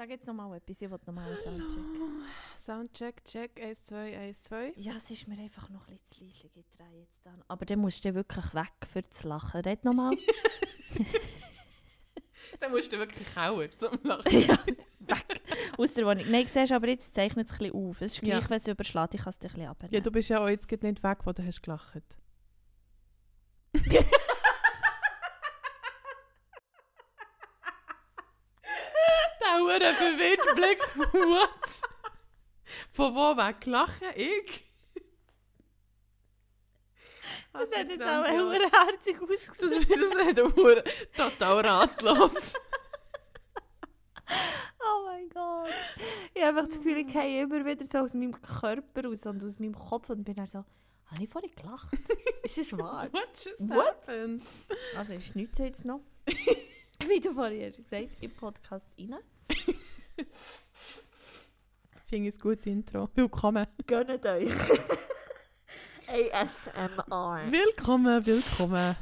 Sag jetzt nochmal etwas, ich will nochmal einen Soundcheck. Soundcheck, check, 1, 2, 1, 2. Ja, es ist mir einfach noch ein bisschen zu leise, ich drehe jetzt dann. Aber dann musst du wirklich weg für das Lachen. Red nochmal. Dann musst du wirklich kauern zum Lachen. ja, weg. Aus der Wohnung. Nein, siehst du, aber jetzt zeichnet es ein bisschen auf. Es ist gleich, Ja. wenn es überschlägt, ich kann es dir ein bisschen abnehmen. Ja, du bist ja auch jetzt nicht weg, wo du hast gelacht. Blick. What? Von wo weg lachen? Ich? das hat jetzt auch grandios. herzig Das ausgesehen. ist total ratlos. Oh mein Gott. Ich habe einfach das Gefühl, ich gehe immer wieder so aus meinem Körper raus und aus meinem Kopf und bin dann so, habe ich vorhin gelacht? ist das wahr? What just What? happened? Also ist nichts jetzt noch. Wie du vorhin hast gesagt, im Podcast rein. Finde ich ein gutes Intro. Willkommen. Gönnt euch. ASMR. Willkommen, willkommen.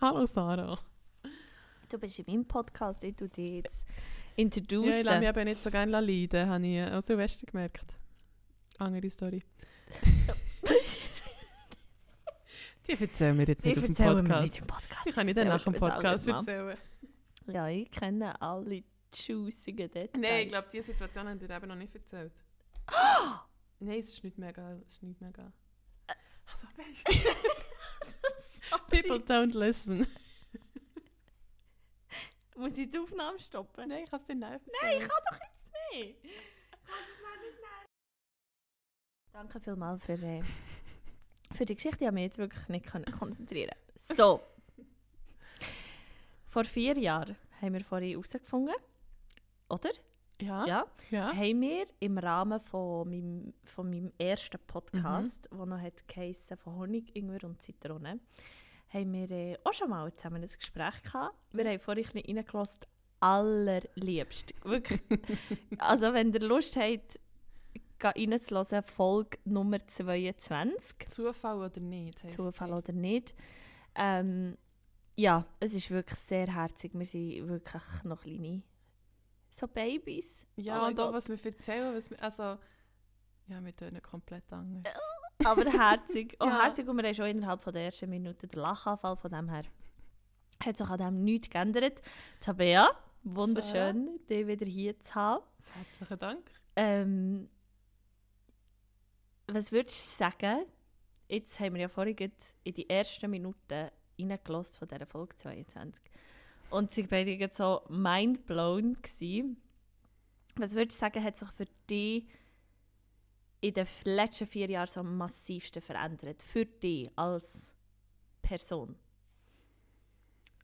Hallo Sarah. Du bist in meinem Podcast, ich tu dich jetzt Ja, introducen. ich lasse mich eben nicht so gerne leiden, habe ich an Silvester gemerkt. Andere Story. Die erzählen wir jetzt nicht auf dem nicht im Podcast. Die kann ich dann nach dem Podcast erzählen. Ja, ich kenne alle juicigen Details. Nein, ich glaube, diese Situation haben wir eben noch nicht erzählt. Nein, es ist nicht mega. Es ist nicht mega. Also, weißt du, People don't listen. Muss ich die Aufnahme stoppen? Nein, ich kann es dir nicht Nein, ich kann doch jetzt nicht. Danke vielmals für, äh, für die Geschichte. Ich habe mich jetzt wirklich nicht konzentrieren So. Vor vier Jahren haben wir vorhin herausgefunden, oder? Ja? Ja. Ja? Haben wir im Rahmen von meinem, von meinem ersten Podcast, der noch hat geheissen, von Honig, Ingwer und Zitrone, haben wir äh, auch schon mal zusammen ein Gespräch gehabt. Wir haben vorhin ein reingelassen, allerliebst. Wirklich. also wenn ihr Lust habt, geh reinzuhören, Folge Nummer 22. Zufall oder nicht? Zufall oder nicht. Ähm, ja, es ist wirklich sehr herzig. Wir sind wirklich noch kleine so Babys. Oh Ja, mein und auch was wir erzählen, was wir, also, ja, wir tun komplett anders. Aber herzig. Oh, Ja. herzig. Und wir haben schon innerhalb von der ersten Minute den Lachanfall von dem her. Hat sich an dem nichts geändert. Tabea, wunderschön, dich wieder hier zu haben. Herzlichen Dank. Ähm, was würdest du sagen? Jetzt haben wir ja vorhin in die ersten Minuten reingelassen von dieser Folge 22. Und sie waren so mindblown. Gewesen. Was würdest du sagen, hat sich für dich in den letzten vier Jahren so am massivsten verändert? Für dich als Person?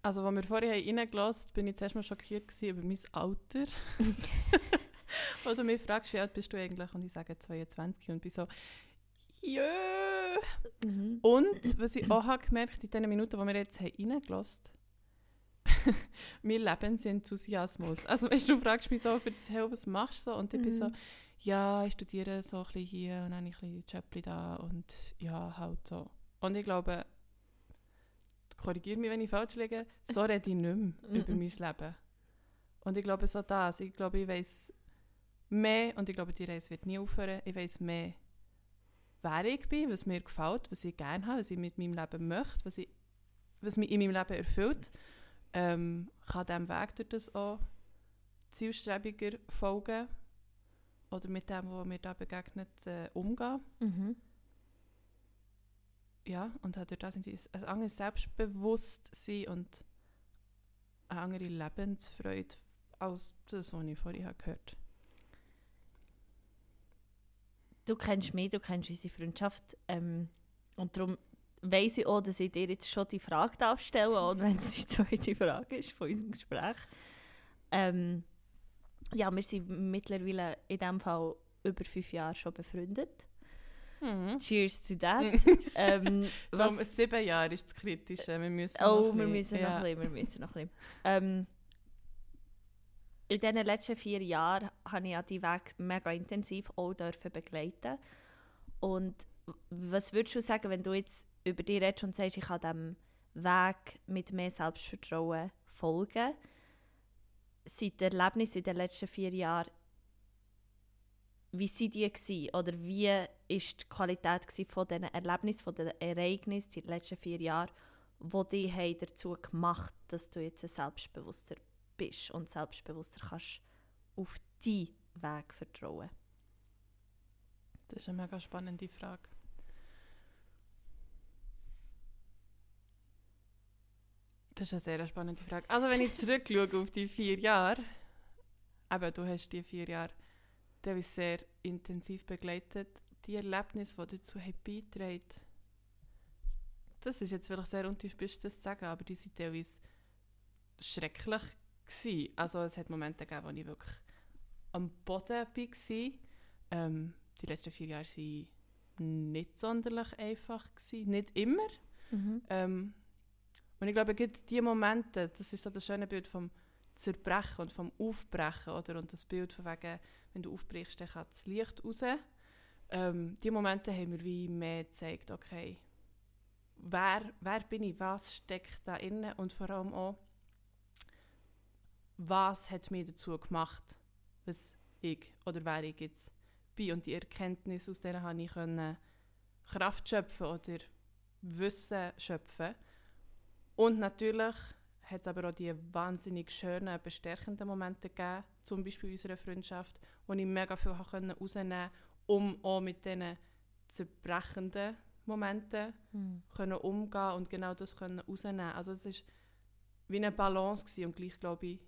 Also, als wir vorher reingelassen haben, bin ich zuerst mal schockiert über mein Alter. Weil du mich fragst, wie alt bist du eigentlich? Und ich sage 22 und bin so, jö. Mhm. Und, was ich auch habe gemerkt in den Minuten, die wir jetzt reingelassen haben, mein Lebensenthusiasmus. Also, weißt du, fragst mich so, erzähl, was machst du so? Und ich bin so, Mhm. ja, ich studiere so ein bisschen hier und dann ein bisschen Jobli da und ja, halt so. Und ich glaube, korrigiere mich, wenn ich falsch liege, so rede ich nicht mehr über Mhm. mein Leben. Und ich glaube, so das. Ich glaube, ich weiß mehr und ich glaube, die Reise wird nie aufhören. Ich weiß mehr, wer ich bin, was mir gefällt, was ich gerne habe, was ich mit meinem Leben möchte, was, ich, was mich in meinem Leben erfüllt. Ähm, kann diesem Weg durch das auch zielstrebiger folgen oder mit dem, was mir da begegnet, äh, umgehen. Mhm. Ja, und hat durch das ein anderes Selbstbewusstsein und eine andere Lebensfreude als das, was ich habe gehört du kennst mich, du kennst unsere Freundschaft. Ähm, und darum weiss ich auch, dass ich dir jetzt schon die Frage darf stellen und wenn es die zweite Frage ist von unserem Gespräch. Ähm, ja, wir sind mittlerweile in diesem Fall über fünf Jahre schon befreundet. Mhm. Cheers to that. ähm, Was? was, sieben Jahre ist das Kritische. Wir müssen oh, noch wir müssen bisschen- noch bisschen, wir müssen noch ein bisschen. Ähm, in diesen letzten vier Jahren habe ich ja die Weg mega intensiv auch dürfen begleiten. Und was würdest du sagen, wenn du jetzt über dich redest und sagst, ich kann diesem Weg mit mehr Selbstvertrauen folgen? sind die Erlebnisse in den letzten vier Jahren, wie sind die gewesen? Oder wie war die Qualität von diesen Erlebnissen, von den Ereignissen in den letzten vier Jahren, die dich haben dazu gemacht dass du jetzt selbstbewusster bist und selbstbewusster kannst auf deinen Weg vertrauen? Das ist eine mega spannende Frage. Das ist eine sehr spannende Frage. Also wenn ich zurückschaue auf die vier Jahre, eben du hast die vier Jahre die sehr intensiv begleitet, die Erlebnisse, die dazu beitragen das ist jetzt vielleicht sehr untypisch, das zu sagen, aber die waren teilweise schrecklich. Gewesen. Also es hat Momente gegeben, wo ich wirklich am Boden war. Ähm, die letzten vier Jahre waren nicht sonderlich einfach. Gewesen. Nicht immer. Mhm. Ähm, und ich glaube, gibt diese Momente, das ist so das schöne Bild vom Zerbrechen und vom Aufbrechen, oder? Und das Bild von wegen, wenn du aufbrichst, dann kommt das Licht raus. Ähm, diese Momente haben mir wie mehr gezeigt, okay, wer, wer bin ich, was steckt da inne und vor allem auch, was hat mich dazu gemacht, was ich oder wer ich jetzt bin. Und die Erkenntnis, aus der habe ich Kraft schöpfen oder Wissen schöpfen. Und natürlich hat es aber auch die wahnsinnig schönen, bestärkenden Momente gegeben, zum Beispiel in unserer Freundschaft, wo ich mega viel herausnehmen konnte, um auch mit diesen zerbrechenden Momenten hm. können umgehen und genau das können rausnehmen. Also es ist wie eine Balance gewesen. und gleich glaube ich,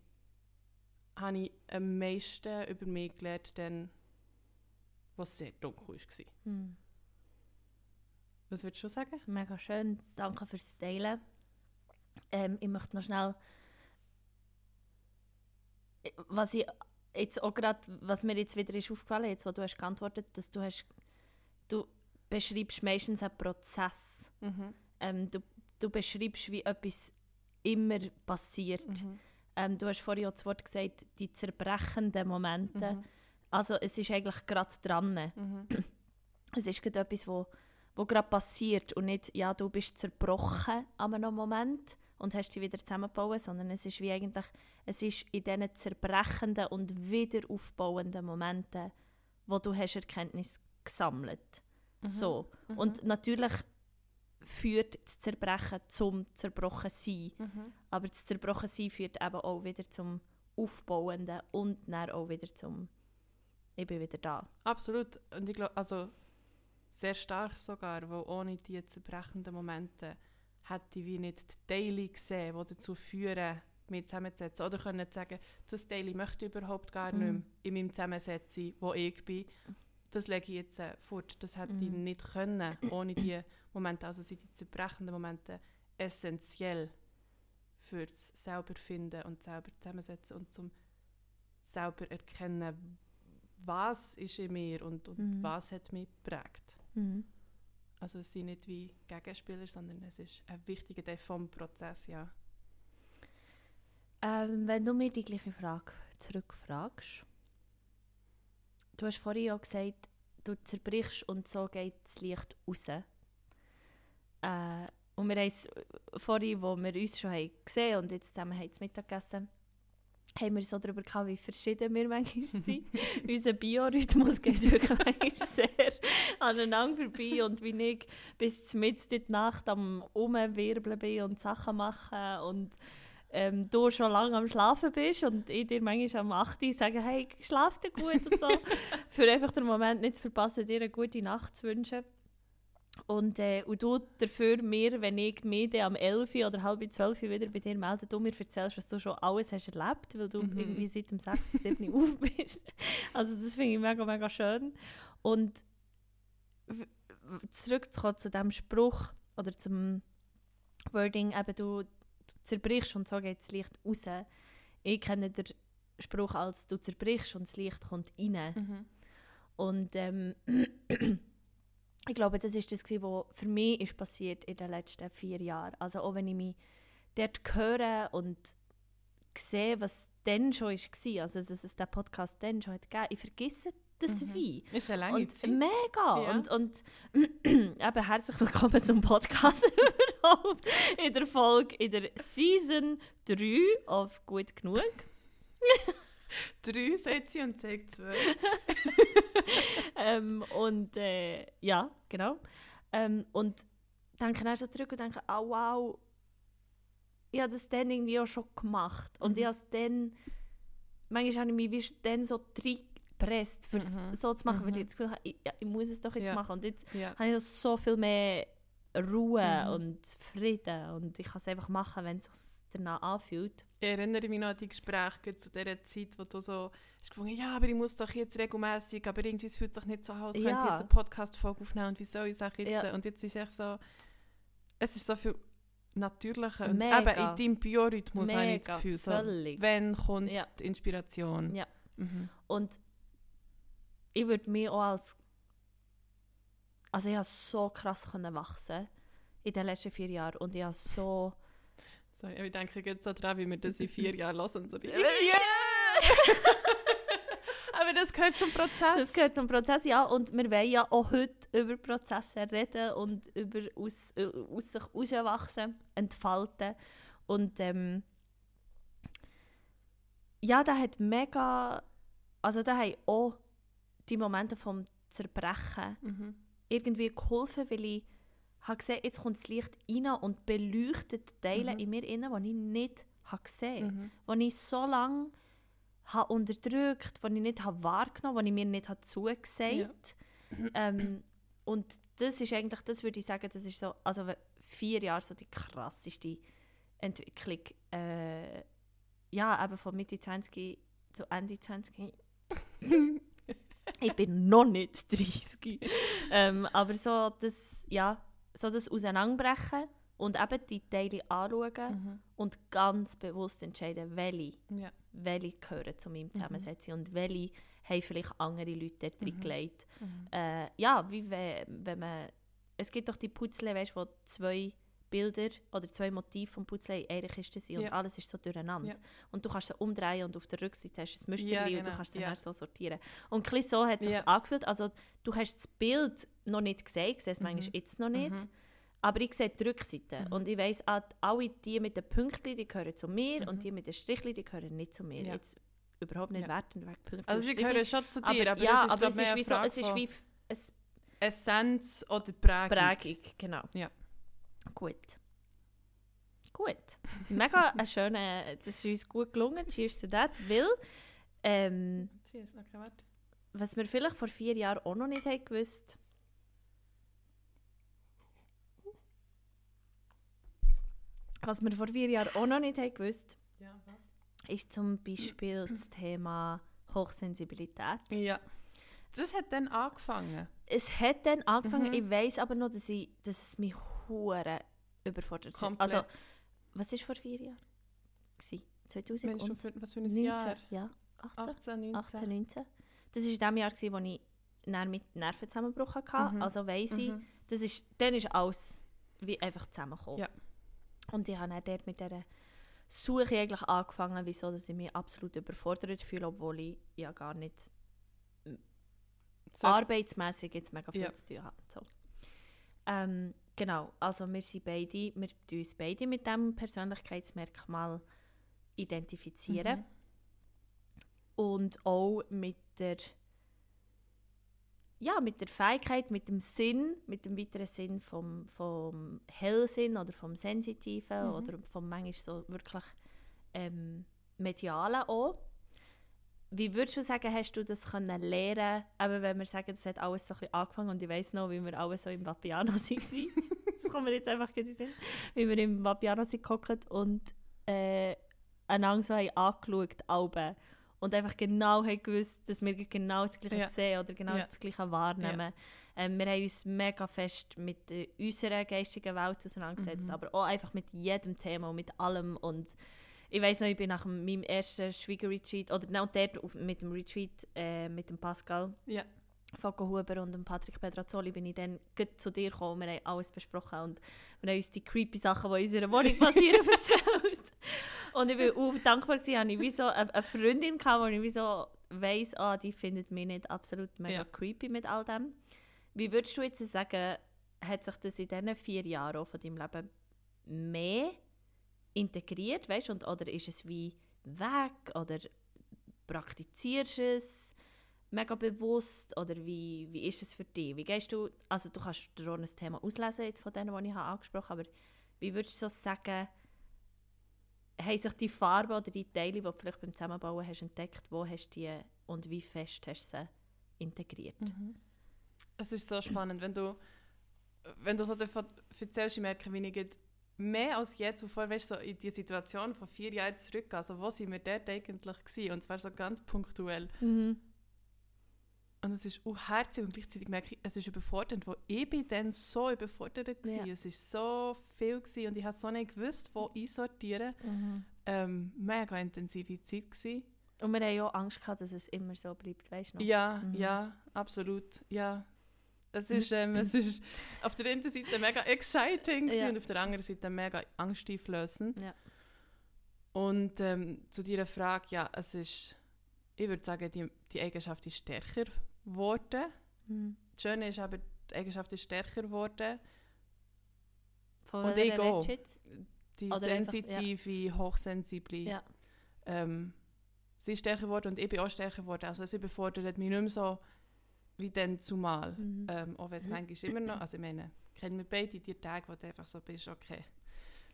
habe ich am meisten über mich gelernt, dann, was sehr dunkel war. Hm. Was würdest du sagen? Mega schön, danke fürs Teilen. Ähm, ich möchte noch schnell, was ich jetzt auch gerade, was mir jetzt wieder ist aufgefallen, jetzt wo du hast geantwortet, dass du hast, du beschreibst meistens einen Prozess. Mhm. Ähm, du, du beschreibst, wie etwas immer passiert. Mhm. Ähm, du hast vorhin auch das Wort gesagt, die zerbrechenden Momente. Mhm. Also es ist eigentlich gerade dran. Mhm. Es ist gerade etwas, wo, wo gerade passiert und nicht, ja, du bist zerbrochen an einem Moment und hast dich wieder zusammengebaut, sondern es ist wie eigentlich, es ist in diesen zerbrechenden und wieder aufbauenden Momenten, wo du hast Erkenntnis gesammelt Mhm. So. Mhm. Und natürlich führt das Zerbrechen zum Zerbrochensein. Mhm. Aber das Zerbrochensein führt eben auch wieder zum Aufbauenden und dann auch wieder zum «Ich bin wieder da». Absolut. Und ich glaube, also sehr stark sogar, weil ohne diese zerbrechenden Momente hätte ich wie nicht die Teile gesehen, die dazu führen, mich zusammenzusetzen. Oder können sagen, das Teil möchte ich überhaupt gar nicht mehr mhm. in meinem Zusammensetzen, wo ich bin das lege ich jetzt äh, fort. Das hätte mhm. ich nicht können ohne die Momente. Also sind die zerbrechenden Momente essentiell fürs selber finden und selber zusammensetzen und zum selber erkennen, was ist in mir und, und mhm. was hat mich geprägt. Mhm. Also es sind nicht wie Gegenspieler, sondern es ist ein wichtiger Teil vom Prozess, ja. Ähm, wenn du mir die gleiche Frage zurückfragst, du hast vorhin auch gesagt, du zerbrichst und so geht das Licht raus. Äh, und wir haben es vorhin, wo wir uns schon haben gesehen und jetzt zusammen haben Mittag gegessen, haben wir so darüber gehabt, wie verschieden wir manchmal sind. Unser Biorhythmus geht wirklich manchmal sehr aneinander vorbei und wie ich bis mitten in die Nacht am Umwirbeln bin und Sachen machen und ähm, du schon lange am Schlafen bist und ich dir manchmal am 8 Uhr sage, hey, schlaf dir gut und so. für einfach den Moment nicht zu verpassen, dir eine gute Nacht zu wünschen. Und, äh, und du dafür mir, wenn ich mich am 11 oder halb 12 wieder bei dir melde, du mir erzählst, was du schon alles hast erlebt, weil du mhm. irgendwie seit dem 6, 7 auf bist. Also das finde ich mega, mega schön. Und zurückzukommen zu diesem Spruch oder zum Wording, eben du, du zerbrichst und so geht das Licht raus. Ich kenne den Spruch als du zerbrichst und das Licht kommt rein. Mhm. Und ähm, ich glaube, das ist das, was für mich ist passiert in den letzten vier Jahren. Also auch wenn ich mich dort höre und sehe, was dann schon war, also dass es den Podcast dann schon hat gegeben, ich vergesse das mhm. wie. Ist eine lange und Zeit. Mega. Ja. Und, und eben herzlich willkommen zum Podcast überhaupt. In der Folge, in der Season 3 auf Gut Genug. Drei sagt sie und zeigt zwei. ähm, und äh, ja, genau. Ähm, und denke dann so zurück und denke, oh wow, ich habe das dann irgendwie auch schon gemacht. Und Mhm. ich habe es dann, manchmal habe ich mich dann so reingepresst, für Mhm. so zu machen, weil Mhm. ich das Gefühl habe, ich, ja, ich muss es doch jetzt Ja. machen. Und jetzt Ja. habe ich so viel mehr Ruhe Mhm. und Frieden und ich kann es einfach machen, wenn es sich danach anfühlt. Ich erinnere mich noch an die Gespräche zu dieser Zeit, wo du so hast gefunden ja, aber ich muss doch jetzt regelmäßig, aber irgendwie es fühlt sich nicht so an, als könnte ich Ja. jetzt eine Podcast-Folge aufnehmen und wie soll ich es jetzt? Ja. Und jetzt ist echt so, es ist so viel natürlicher und Mega. eben in deinem Biorhythmus habe ich das Gefühl, so, völlig. wenn kommt Ja. die Inspiration. Ja. Mhm. Und ich würde mich auch als. Also, ich habe so krass können wachsen in den letzten vier Jahren. Und ich habe so. So, ich denke jetzt so dran, wie wir das in vier Jahren hören. So wie, Ja! aber das gehört zum Prozess. Das gehört zum Prozess, ja. Und wir wollen ja auch heute über Prozesse reden und über aus, aus sich herauswachsen, entfalten. Und ähm, ja, da hat mega. Also, da haben auch die Momente vom Zerbrechen Mhm. irgendwie geholfen, weil ich habe gesehen, jetzt kommt das Licht rein und beleuchtet Teile Mhm. in mir inne, die ich nicht habe gesehen Mhm. die ich so lange habe unterdrückt, die ich nicht habe wahrgenommen, die ich mir nicht habe zugesagt. Ähm, und das ist eigentlich, das würde ich sagen, das ist so, also vier Jahre so die krasseste Entwicklung. Äh, ja, eben von Mitte 20 zu Ende 20. ich bin noch nicht 30. ähm, aber so das, ja, so das Auseinanderbrechen und eben die Teile anschauen Mhm. und ganz bewusst entscheiden, welche, Ja. welche gehören zu Mhm. meinem Zusammensetzung und welche haben vielleicht andere Leute dort Mhm. reingelegt. Mhm. Äh, ja, wie we, wenn man... Es gibt doch die Putzle, weißt, wo zwei Bilder oder zwei Motive vom Putzle in einer Kiste sind und Ja. alles ist so durcheinander. Ja. Und du kannst sie umdrehen und auf der Rückseite hast du ein Muster Ja, und du genau, kannst sie ja. dann so sortieren. Und ein bisschen so hat es sich angefühlt. Also du hast das Bild noch nicht gesehen, ich sehe es manchmal Mhm. jetzt noch nicht. Mhm. Aber ich sehe die Rückseite Mhm. und ich weiss, ah, alle die mit den Pünktchen, die gehören zu mir Mhm. und die mit den Strichchen, die gehören nicht zu mir. Jetzt überhaupt nicht Ja. wertend wegen Pünktchen Also sie gehören schon zu dir, aber, aber, ja, es ist, aber es ist wie so, es ist wie es Essenz oder Prägung. Prägung, genau. Ja. Gut. Gut. Mega ein schöner, das ist uns gut gelungen, cheers to that, weil ähm, Cheers, okay, warte. was wir vielleicht vor vier Jahren auch noch nicht haben gewusst was wir vor vier Jahren auch noch nicht haben gewusst Ja, ist zum Beispiel das Thema Hochsensibilität. Ja. Das hat dann angefangen. Es hat dann angefangen, Mhm. ich weiß aber noch, dass, ich, dass es mich hure überfordert hat. Komplett. Also, was war vor vier Jahren? Gewesen? 2000 Meinst du, und für, was für ein 19? Jahr? Ja, 18, 18, 19? 18, 19. Das war in dem Jahr, gewesen, wo ich dann mit Nervenzusammenbruch hatte. Mhm. Also weiss ich, Mhm. das ist, dann ist alles wie einfach zusammengekommen. Ja. Und ich habe dann dort mit dieser Suche eigentlich angefangen, wieso dass ich mich absolut überfordert fühle, obwohl ich ja gar nicht So, arbeitsmäßig jetzt mega viel Ja. zu tun habe. So. Ähm, genau, also wir sind beide, wir tun uns beide mit diesem Persönlichkeitsmerkmal identifizieren Mhm. und auch mit der ja, mit der Fähigkeit, mit dem Sinn, mit dem weiteren Sinn vom, vom Hellsinn oder vom Sensitiven Mhm. oder vom manchmal so wirklich ähm, Medialen auch. Wie würdest du sagen, hast du das können lernen, aber wenn wir sagen, das hat alles so ein bisschen angefangen und ich weiss noch, wie wir alle so im Vapiano waren. das kommt mir jetzt einfach den Sinn. Wie wir im Vapiano gehockt und äh, einander so haben angeschaut, Alben. Und einfach genau haben gewusst, dass wir genau das Gleiche Ja. sehen oder genau Ja. das Gleiche wahrnehmen. Ähm, wir haben uns mega fest mit äh, unserer geistigen Welt auseinandergesetzt, Mhm. aber auch einfach mit jedem Thema und mit allem. Und ich weiß noch, ich bin nach meinem ersten Schwiegerretreat, oder genau dort auf, mit dem Retreat äh, mit dem Pascal Ja. Focco Huber und dem Patrick Pedrazzoli bin ich dann gut zu dir gekommen. Wir haben alles besprochen und wir haben uns die creepy Sachen, die in unserer Wohnung passieren, erzählt. Und ich bin auch dankbar gewesen, habe ich wie so eine, Freundin gehabt, wo ich wie so weiss, ah, die findet mich nicht absolut mega Ja. creepy mit all dem. Wie würdest du jetzt sagen, hat sich das in diesen vier Jahren von deinem Leben mehr integriert, weißt und oder ist es wie weg oder praktizierst es mega bewusst oder wie, wie ist es für dich? Wie gehst du, also du kannst auch ein Thema auslesen jetzt von denen, die ich angesprochen habe, aber wie würdest du so sagen, haben sich die Farben oder die Teile, die du vielleicht beim Zusammenbauen hast entdeckt, wo hast du die und wie fest hast du sie integriert? Mhm. Es ist so spannend, wenn du, wenn du so davon erzählst, ich merke, wie ich mehr als je zuvor, weißt, so in die Situation von vier Jahren zurück, also wo sind wir dort eigentlich gewesen? Und zwar so ganz punktuell. Mhm. Und es ist auch herzig und gleichzeitig merke ich, es ist überfordernd, wo ich bin dann so überfordert war. Ja. Es ist so viel gewesen und ich habe so nicht gewusst, wo einsortieren. Mhm. Ähm, mega intensive Zeit gewesen. Und wir haben ja auch Angst gehabt, dass es immer so bleibt, weißt du noch? Ja, Mhm. ja, absolut, ja. Es ist, ähm, es ist auf der einen Seite mega exciting Ja. und auf der anderen Seite mega angsteinflößend. Ja. Und ähm, zu deiner Frage, ja, es ist, ich würde sagen, die, die Eigenschaft ist stärker geworden. Mhm. Das Schöne ist aber, die Eigenschaft ist stärker geworden. Von Und ich auch. jetzt? Die Oder sensitive, hochsensible. Ja. Ähm, sie ist stärker geworden und ich bin auch stärker geworden. Also sie befordert mich nicht mehr so wie dann zumal. Mhm. Ähm, auch wenn es manchmal immer noch, also ich meine, kennen wir beide die Tage, wo du einfach so bist, okay.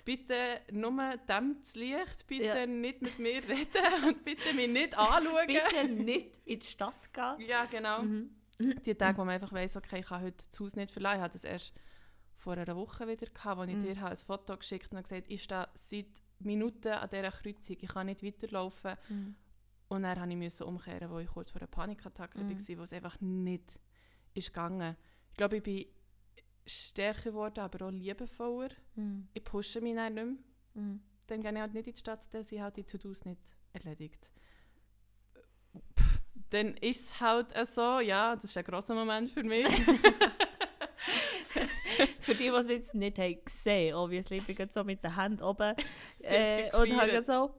Bitte nur dämmt Licht, bitte Ja. nicht mit mir reden und bitte mich nicht anschauen. Bitte nicht in die Stadt gehen. Ja, genau. Mhm. Die Tage, wo man einfach weiss, okay, ich kann heute das Haus nicht verlassen. Ich hatte das erst vor einer Woche wieder, gehabt, wo ich Mhm. dir habe ein Foto geschickt habe und gesagt ich stehe seit Minuten an dieser Kreuzung, ich kann nicht weiterlaufen. Mhm. Und dann musste ich umkehren, wo ich kurz vor einer Panikattacke Mhm. war, wo es einfach nicht ist gegangen. Ich glaube, ich bin stärker geworden, aber auch liebevoller. Mhm. Ich pushe mich dann nicht mehr. Mhm. Dann gehe ich halt nicht in die Stadt, dann sind halt die To-Dos nicht erledigt. Pff, dann ist es halt so, ja, das ist ein grosser Moment für mich. Für die, die es jetzt nicht haben gesehen haben, obviously, ich bin so mit den Händen oben äh, und habe so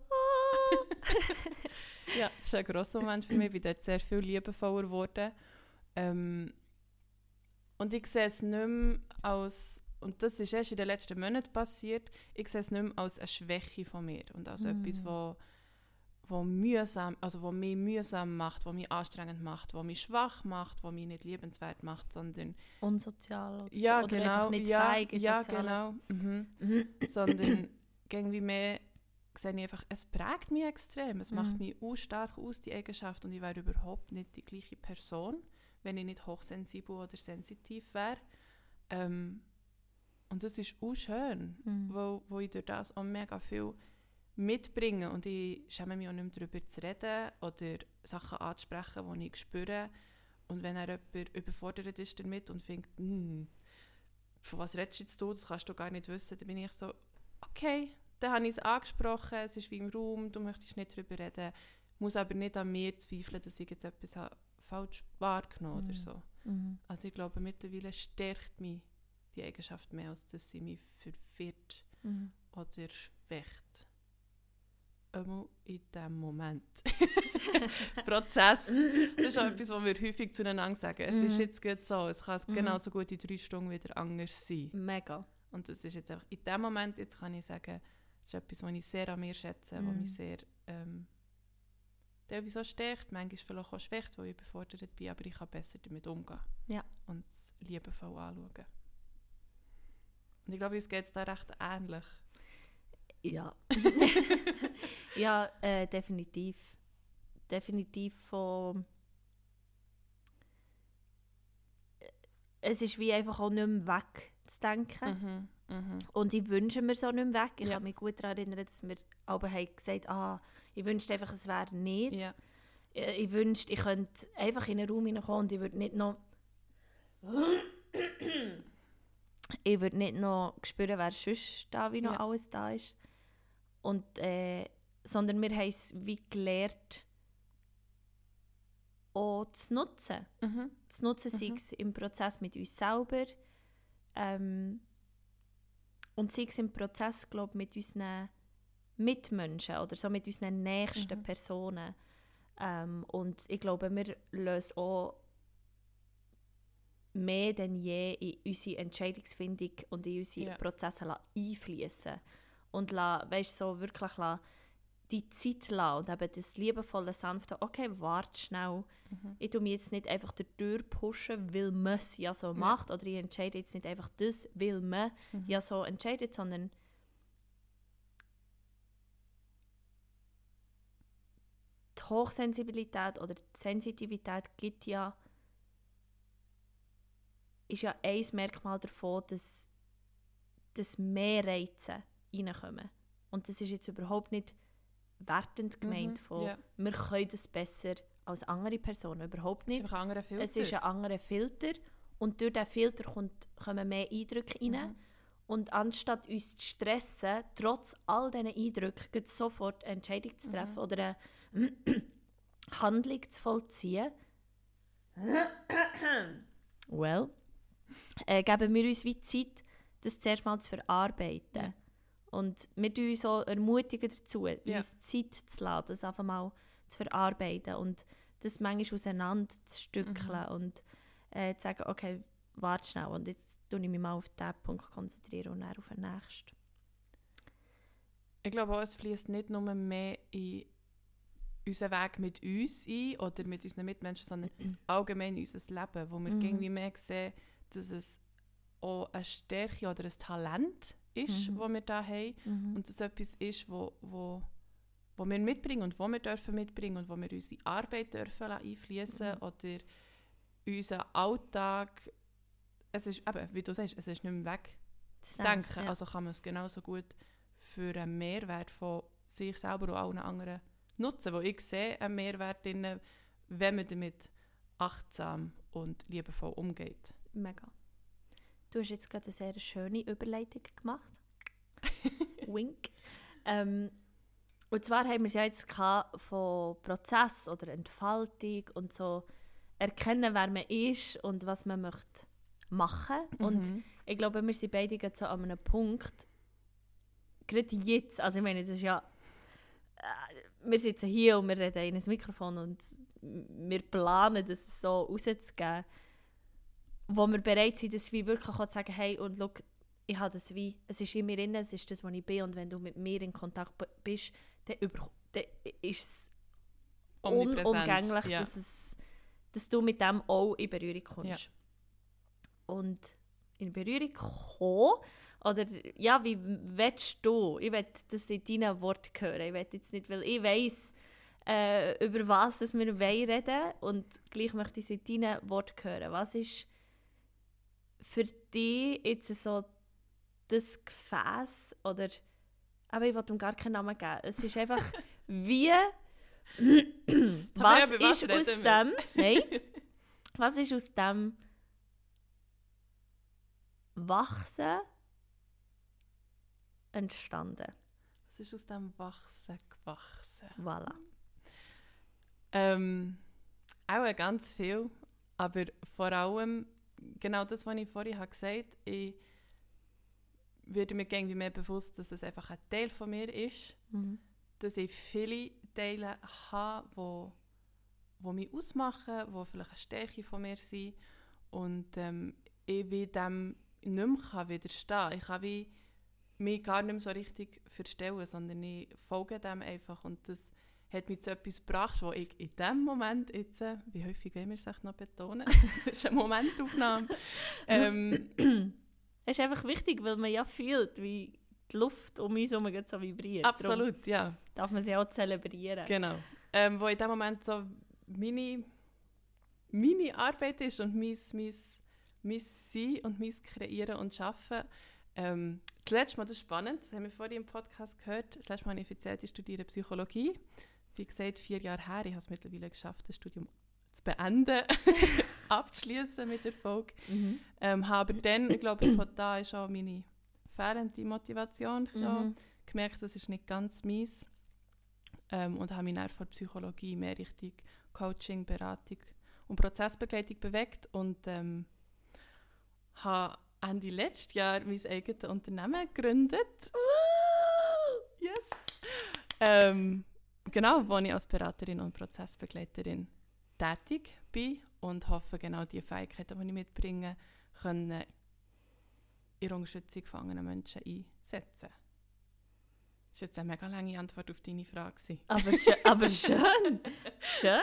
ja, das ist ein grosser Moment für mich. Ich bin dort sehr viel liebevoller geworden. Ähm, und ich sehe es nicht mehr als, und das ist erst in den letzten Monaten passiert, ich sehe es nicht mehr als eine Schwäche von mir und als Mm. etwas, wo, wo mühsam, also wo mich mühsam macht, wo mich anstrengend macht, wo mich schwach macht, wo mich nicht liebenswert macht, sondern unsozial oder, ja, oder genau, einfach nicht ja, in ja, sozialen- genau. Mhm. sondern irgendwie mehr sehe ich einfach, es prägt mich extrem. Es macht Mhm. mich auch stark aus, die Eigenschaft. Und ich wäre überhaupt nicht die gleiche Person, wenn ich nicht hochsensibel oder sensitiv wäre. Ähm, und das ist auch schön, Mhm. wo, wo ich durch das auch mega viel mitbringe. Und ich schäme mich auch nicht mehr darüber zu reden oder Sachen anzusprechen, die ich spüre. Und wenn er jemand überfordert ist damit und denkt, «Hm, von was redest du jetzt das kannst du gar nicht wissen, dann bin ich so, okay, dann habe ich es angesprochen, es ist wie im Raum, du möchtest nicht darüber reden, muss aber nicht an mir zweifeln, dass ich jetzt etwas falsch wahrgenommen oder Mhm. so. Mhm. Also ich glaube, mittlerweile stärkt mich die Eigenschaft mehr, als dass sie mich verwirrt Mhm. oder schwächt. Einmal in diesem Moment. Prozess. Das ist auch etwas, was wir häufig zueinander sagen. Es ist Mhm. jetzt gut so. Es kann Mhm. genauso gut in drei Stunden wieder anders sein. Mega. Und das ist jetzt einfach, in dem Moment jetzt kann ich sagen, das ist etwas, was ich sehr an mir schätze, was Mhm. mich sehr ähm, teilweise auch stärkt, manchmal vielleicht auch schwächt, weil ich überfordert bin, aber ich kann besser damit umgehen. Ja. Und es liebevoll anschauen. Und ich glaube, uns geht es da recht ähnlich. Ja. ja, äh, definitiv. Definitiv von. Es ist wie einfach auch nicht mehr wegzudenken. Mhm. Mhm. Und ich wünsche mir so nicht mehr weg. Ich Ja. kann mich gut daran erinnern, dass wir aber haben gesagt ah, ich wünschte einfach, es wäre nicht. Ja. Äh, Ich wünschte, ich könnte einfach in einen Raum hineinkommen und ich würde nicht noch... ich würde nicht noch spüren, wer sonst da wie noch Ja. alles da ist. Und, äh, sondern wir haben es wie gelernt, auch zu nutzen. Mhm. Zu nutzen, sei Mhm. es im Prozess mit uns selber ähm, und sei es im Prozess, glaube mit unseren Mitmenschen oder so mit unseren nächsten Mhm. Personen. Ähm, und ich glaube, wir lösen auch mehr denn je in unsere Entscheidungsfindung und in unsere Ja. Prozesse einfließen und la, weißt, so wirklich la, die Zeit lassen und eben das liebevolle, sanfte, okay, warte schnell. Mhm. Ich tue mich jetzt nicht einfach durch pushen, weil man es ja so macht. Oder ich entscheide jetzt nicht einfach das, weil man Mhm. ja so entscheidet, sondern die Hochsensibilität oder die Sensitivität gibt ja ist ja ein Merkmal davon, dass, dass mehr Reize reinkommen. Und das ist jetzt überhaupt nicht wertend gemeint Mhm, von ja. wir können das besser als andere Personen, überhaupt Es ist nicht. ein Filter. Es ist ein anderer Filter und durch diesen Filter kommt, kommen mehr Eindrücke rein. Mhm. Und anstatt uns zu stressen, trotz all diesen Eindrücken, sofort eine Entscheidung zu treffen oder eine Handlung zu vollziehen, well, äh, geben wir uns wie Zeit, das zuerst mal zu verarbeiten. Und wir tun uns auch ermutigen dazu, Ja. uns Zeit zu lassen, das einfach mal zu verarbeiten und das manchmal auseinander zu stückeln Mhm. und äh, zu sagen, okay, warte schnell und jetzt tue ich mich mal auf diesen Punkt konzentrieren und dann auf den nächsten. Ich glaube auch, es fließt nicht nur mehr in unseren Weg mit uns ein oder mit unseren Mitmenschen, sondern allgemein in unser Leben, wo wir Mhm. irgendwie mehr sehen, dass es auch eine Stärke oder ein Talent ist, Mhm. das wir da haben und dass etwas ist, wo, wo, wo wir mitbringen und wo wir dürfen mitbringen und wo wir unsere Arbeit dürfen einfließen Mhm. oder unseren Alltag. Es ist, eben, wie du sagst, es ist nicht mehr weg zu denken. ja. Also kann man es genauso gut für einen Mehrwert von sich selber und allen anderen nutzen. Wo ich sehe einen Mehrwert drin, wenn man damit achtsam und liebevoll umgeht. Mega. Du hast jetzt gerade eine sehr schöne Überleitung gemacht. Wink. Ähm, und zwar haben wir es ja jetzt von Prozess oder Entfaltung und so erkennen, wer man ist und was man möchte machen. Und Mhm. ich glaube, wir sind beide gerade so an einem Punkt, gerade jetzt, also ich meine, das ist ja, äh, wir sitzen hier und wir reden in ein Mikrofon und wir planen, das so rauszugeben, wo wir bereit sind, das wie wirklich auch zu sagen, hey, und schau, ich habe das wie, es ist in mir drin, es ist das, was ich bin und wenn du mit mir in Kontakt bist, dann, über, dann ist es unumgänglich, ja. dass, es, dass du mit dem auch in Berührung kommst. Und in Berührung kommen, oder ja, wie willst du? Ich will das in deinen Worten hören. Ich will jetzt nicht, weil ich weiss, äh, über was dass wir wollen reden und gleich möchte ich es in deinen Worten hören. Was ist für dich jetzt so das Gefäß oder aber ich will ihm gar keinen Namen geben. Es ist einfach wie was was ist aus dem nein was ist aus dem Wachsen entstanden. Es ist aus dem Wachsen gewachsen. Voilà. Ähm, auch ganz viel, aber vor allem genau das, was ich vorhin habe gesagt habe, ich werde mir irgendwie mehr bewusst, dass es einfach ein Teil von mir ist, Mhm. dass ich viele Teile habe, wo, wo mich ausmachen, wo vielleicht eine Stärke von mir sind und ähm, ich wie dem nicht mehr kann widerstehen. Ich kann wie mich gar nicht mehr so richtig verstellen, sondern ich folge dem einfach und das hat mich zu etwas gebracht, wo ich in dem Moment jetzt, äh, wie häufig wollen wir es noch betonen, das ist eine Momentaufnahme, ähm, Es ist einfach wichtig, weil man ja fühlt, wie die Luft um uns herum so vibriert. Darum absolut, ja. darf man sie auch zelebrieren. Genau. Ähm, wo in dem Moment so meine, meine Arbeit ist und mein, mein, mein Sein und mein Kreieren und Schaffen. Ähm, das letzte Mal, das ist spannend, das haben wir vorhin im Podcast gehört, das letzte Mal habe ich erzählt, ich studiere Psychologie. Wie gesagt, vier Jahre her, ich habe es mittlerweile geschafft, das Studium zu beenden, abzuschließen mit Erfolg. Mhm. Ähm, habe aber dann, ich glaube, von da ist auch meine fehlende Motivation gekommen Mhm. gemerkt, das ist nicht ganz meins. Ähm, und habe mich dann von Psychologie mehr Richtung Coaching, Beratung und Prozessbegleitung bewegt und ähm, habe Ende letztes Jahr mein eigenes Unternehmen gegründet. Yes! Ähm, genau, wo ich als Beraterin und Prozessbegleiterin tätig bin und hoffe, genau die Fähigkeiten, die ich mitbringe, können in der Unterstützung anderen Menschen einsetzen. Das ist jetzt eine mega lange Antwort auf deine Frage. Aber, schön, aber schön. Schön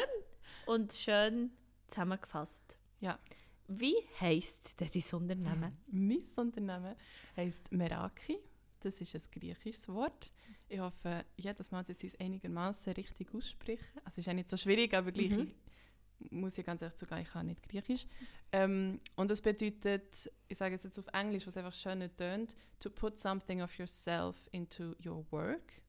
und schön zusammengefasst. Ja. Wie heisst denn dein Unternehmen? Mein Unternehmen heisst Meraki. Das ist ein griechisches Wort. Ich hoffe jedes Mal, dass ich es einigermaßen richtig ausspreche. Also es ist ja nicht so schwierig, aber gleich Mhm. muss ich ganz ehrlich zugeben, ich kann nicht Griechisch. Ähm, und das bedeutet, ich sage es jetzt auf Englisch, was einfach schön tönt, to put something of yourself into your work,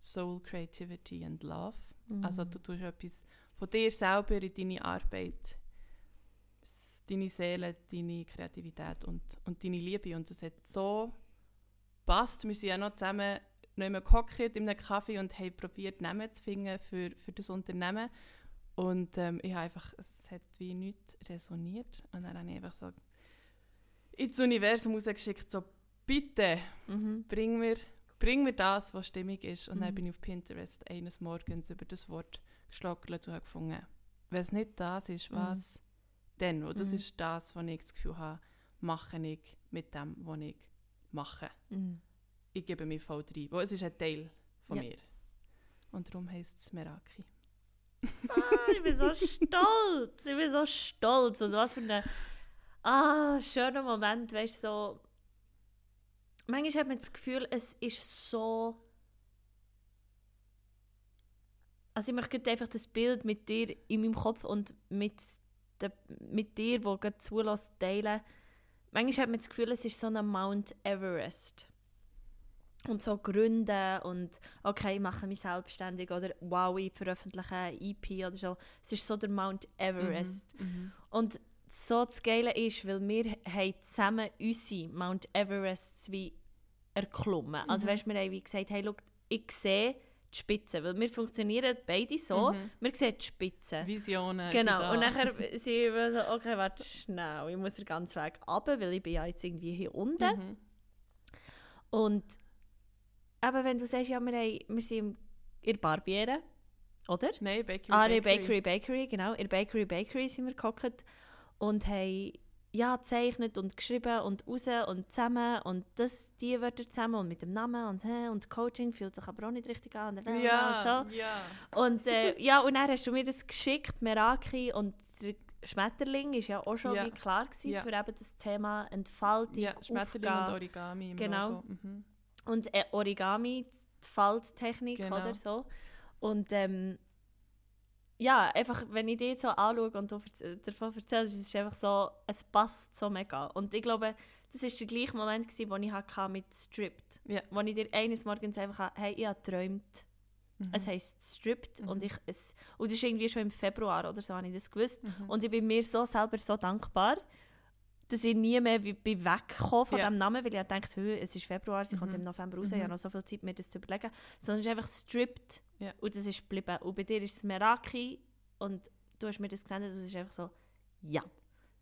soul, creativity and love. Mhm. Also du tust etwas von dir selber in deine Arbeit, deine Seele, deine Kreativität und, und deine Liebe. Und das hat so passt. Wir sind ja noch zusammen noch immer gehockt in einem Kaffee und haben probiert, Namen zu finden für, für das Unternehmen. Und ähm, ich habe einfach, es hat wie nichts resoniert. Und dann habe ich einfach so ins Universum rausgeschickt, so bitte, Mhm. bring mir, bring mir das, was stimmig ist. Und dann Mhm. bin ich auf Pinterest eines Morgens über das Wort geschlackelt und habe gefunden, wenn es nicht das ist, Mhm. was denn? Und das Mhm. ist das, was ich das Gefühl habe, mache ich mit dem, was ich mache. Mhm. Ich gebe mich voll rein. Weil es ist ein Teil von Ja. mir. Und darum heisst es Meraki. Ah, ich bin so stolz. Ich bin so stolz. Und was für ein ah, schöner Moment, weißt du, so. Manchmal hat man das Gefühl, es ist so. Also ich möchte einfach das Bild mit dir in meinem Kopf und mit, der, mit dir, wo gerade zulässt, teilen. Manchmal hat man das Gefühl, es ist so ein Mount Everest. Und so gründen und okay, ich mache mich selbstständig oder wow, ich veröffentliche eine EP oder so. Es ist so der Mount Everest. Mhm. Und so das Geile ist, weil wir haben zusammen unsere Mount Everests wie erklommen. Also Mhm. weißt, wir haben wie gesagt, hey, schau, ich sehe die Spitze, weil wir funktionieren beide so, Mhm. wir sehen die Spitze. Visionen. Genau, und nachher sind wir so, okay, warte, schnell, ich muss den ganzen Weg runter, weil ich bin ja jetzt irgendwie hier unten. Mhm. Und aber wenn du sagst, ja, wir, haben, wir sind in der Barbiere, oder? Nein, Bakery. Ah, der Bakery Bakery, genau. In der Bakery Bakery sind wir gehockt und haben ja, gezeichnet und geschrieben und raus und zusammen und das, die Wörter zusammen und mit dem Namen und, hä, und Coaching fühlt sich aber auch nicht richtig an. Und, Ja, und so. ja. Und äh, ja, und dann hast du mir das geschickt, Meraki und der Schmetterling ist ja auch schon Ja. klar gewesen Ja. für eben das Thema Entfaltung, Ja, Schmetterling Aufgabe. und Origami im Genau. Mhm. Und äh, Origami, die Falttechnik Genau. oder so. Und ähm, ja, einfach, wenn ich die jetzt so anschaue und du davon erzählst, es ist einfach so, es passt so mega. Und ich glaube, das war der gleiche Moment, gewesen, den ich hatte mit Stripped. Ja. Wo ich dir eines Morgens einfach, ha- hey, ich habe geträumt. Mhm. Es heisst Stripped und Mhm. ich, es, und das ist irgendwie schon im Februar oder so, habe ich das gewusst. Mhm. Und ich bin mir so selber so dankbar, dass ich nie mehr bin weggekommen von Ja. diesem Namen, weil ich dachte, es ist Februar, sie kommt Mhm. im November raus, Mhm. ich habe noch so viel Zeit, mir das zu überlegen. Sondern es ist einfach stripped Ja. und das ist geblieben. Und bei dir ist es Meraki und du hast mir das gesendet und es ist einfach so, ja,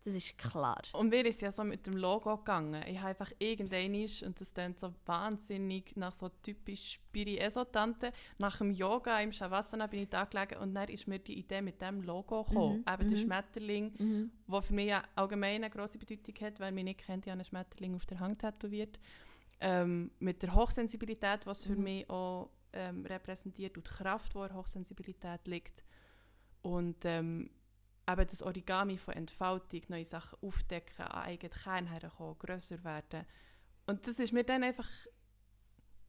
das ist klar. Und mir ist ja so mit dem Logo gegangen. Ich habe einfach irgendein und das klingt so wahnsinnig nach so typisch Spiri-Esotante. Nach dem Yoga im Shavasana bin ich da gelegen und dann ist mir die Idee mit dem Logo gekommen. Mhm, Eben der mhm. Schmetterling, Mhm. der für mich ja allgemein eine grosse Bedeutung hat, weil mich nicht kennt, ich habe einen Schmetterling auf der Hand tätowiert. Ähm, mit der Hochsensibilität, was für Mhm. mich auch ähm, repräsentiert und die Kraft, wo der Hochsensibilität liegt. Und ähm, eben das Origami von Entfaltung, neue Sachen aufdecken, an eigenen Kern herkommen, grösser werden. Und das ist mir dann einfach,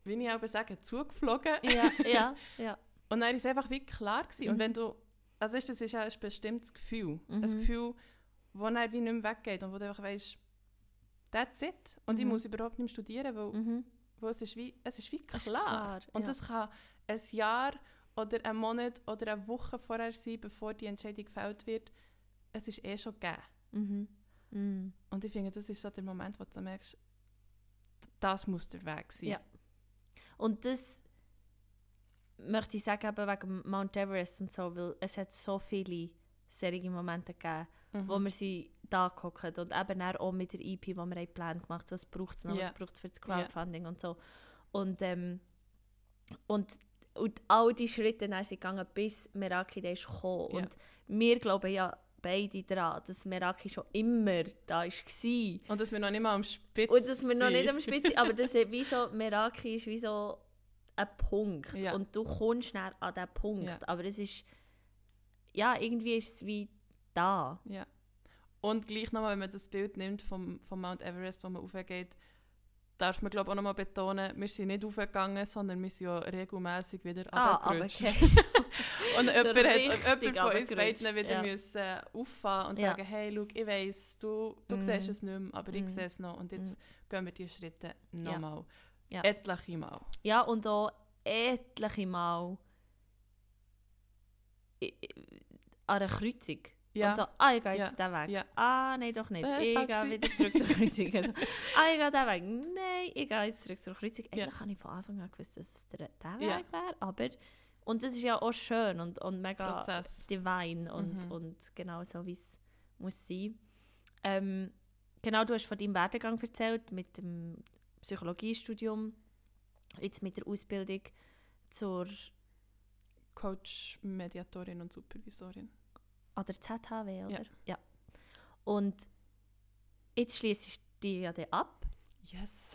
wie ich auch sage, zugeflogen. Ja, ja, ja. Und dann war es einfach wie klar. Gewesen. Mhm. Und wenn du, also weißt, das ist ja ein bestimmtes Gefühl. Mhm. Ein Gefühl, das dann wie nicht mehr weggeht und wo du einfach weißt, that's it. Und ich Mhm. muss überhaupt nicht mehr studieren, weil, Mhm. weil es, ist wie, es ist wie klar. ist klar, Und ja. das kann ein Jahr oder ein Monat oder eine Woche vorher sein, bevor die Entscheidung gefällt wird. Es ist eh schon gegeben. Mhm. Mhm. Und ich finde, das ist so der Moment, wo du merkst, das muss der Weg sein. Ja. Und das möchte ich sagen, eben wegen Mount Everest und so, weil es hat so viele solche Momente gegeben, Mhm. wo wir sie da gehockt und eben auch mit der EP, die wir einen Plan gemacht haben, was braucht es noch, Ja. was braucht es für das Crowdfunding und so. Und, ähm, und, und all die Schritte dann sind gegangen, bis Meraki da ist gekommen. Ja. Und wir glauben ja beide daran, dass Meraki schon immer da war. Und dass wir noch nicht mal am Spitz Und dass wir noch sind. nicht am Spitze aber das ist wie so, Meraki ist wie so ein Punkt Ja. und du kommst näher an diesen Punkt, Ja. aber es ist, ja, irgendwie ist es wie da. Ja. Und gleich nochmal, wenn man das Bild nimmt vom, vom Mount Everest, wo man aufgeht, darf man glaube ich auch nochmal betonen, wir sind nicht aufgegangen, sondern wir sind ja regelmäßig wieder Ah, runtergerutscht. okay. Und jemand, hat, jemand von uns beiden wieder ja. müssen äh, auffahren und Ja. sagen, hey, schau, ich weiss, du, du Mhm. siehst es nicht mehr, aber ich Mhm. sehe es noch. Und jetzt Mhm. gehen wir diese Schritte nochmal. Ja. Etliche Mal. Ja, und auch etliche Mal an einer Kreuzung. Ja. Und so, ah, ich gehe Ja. jetzt diesen Weg. Ja. Ah, nein, doch nicht. Äh, ich gehe wieder zurück zur Kreuzung. Also, ah, ich gehe diesen Weg. Nein, ich gehe jetzt zurück zur Kreuzung. Ja. Eigentlich habe ich von Anfang an gewusst, dass es der, der Ja. Weg wäre. Aber, und das ist ja auch schön und, und mega Prozess. divine und, Mhm. und genau so, wie es muss sein. Ähm, genau, du hast von deinem Werdegang erzählt mit dem Psychologiestudium, jetzt mit der Ausbildung zur Coach, Mediatorin und Supervisorin. An der ZHW, Ja. oder? Ja. Und jetzt schließt du dich ja ab Yes.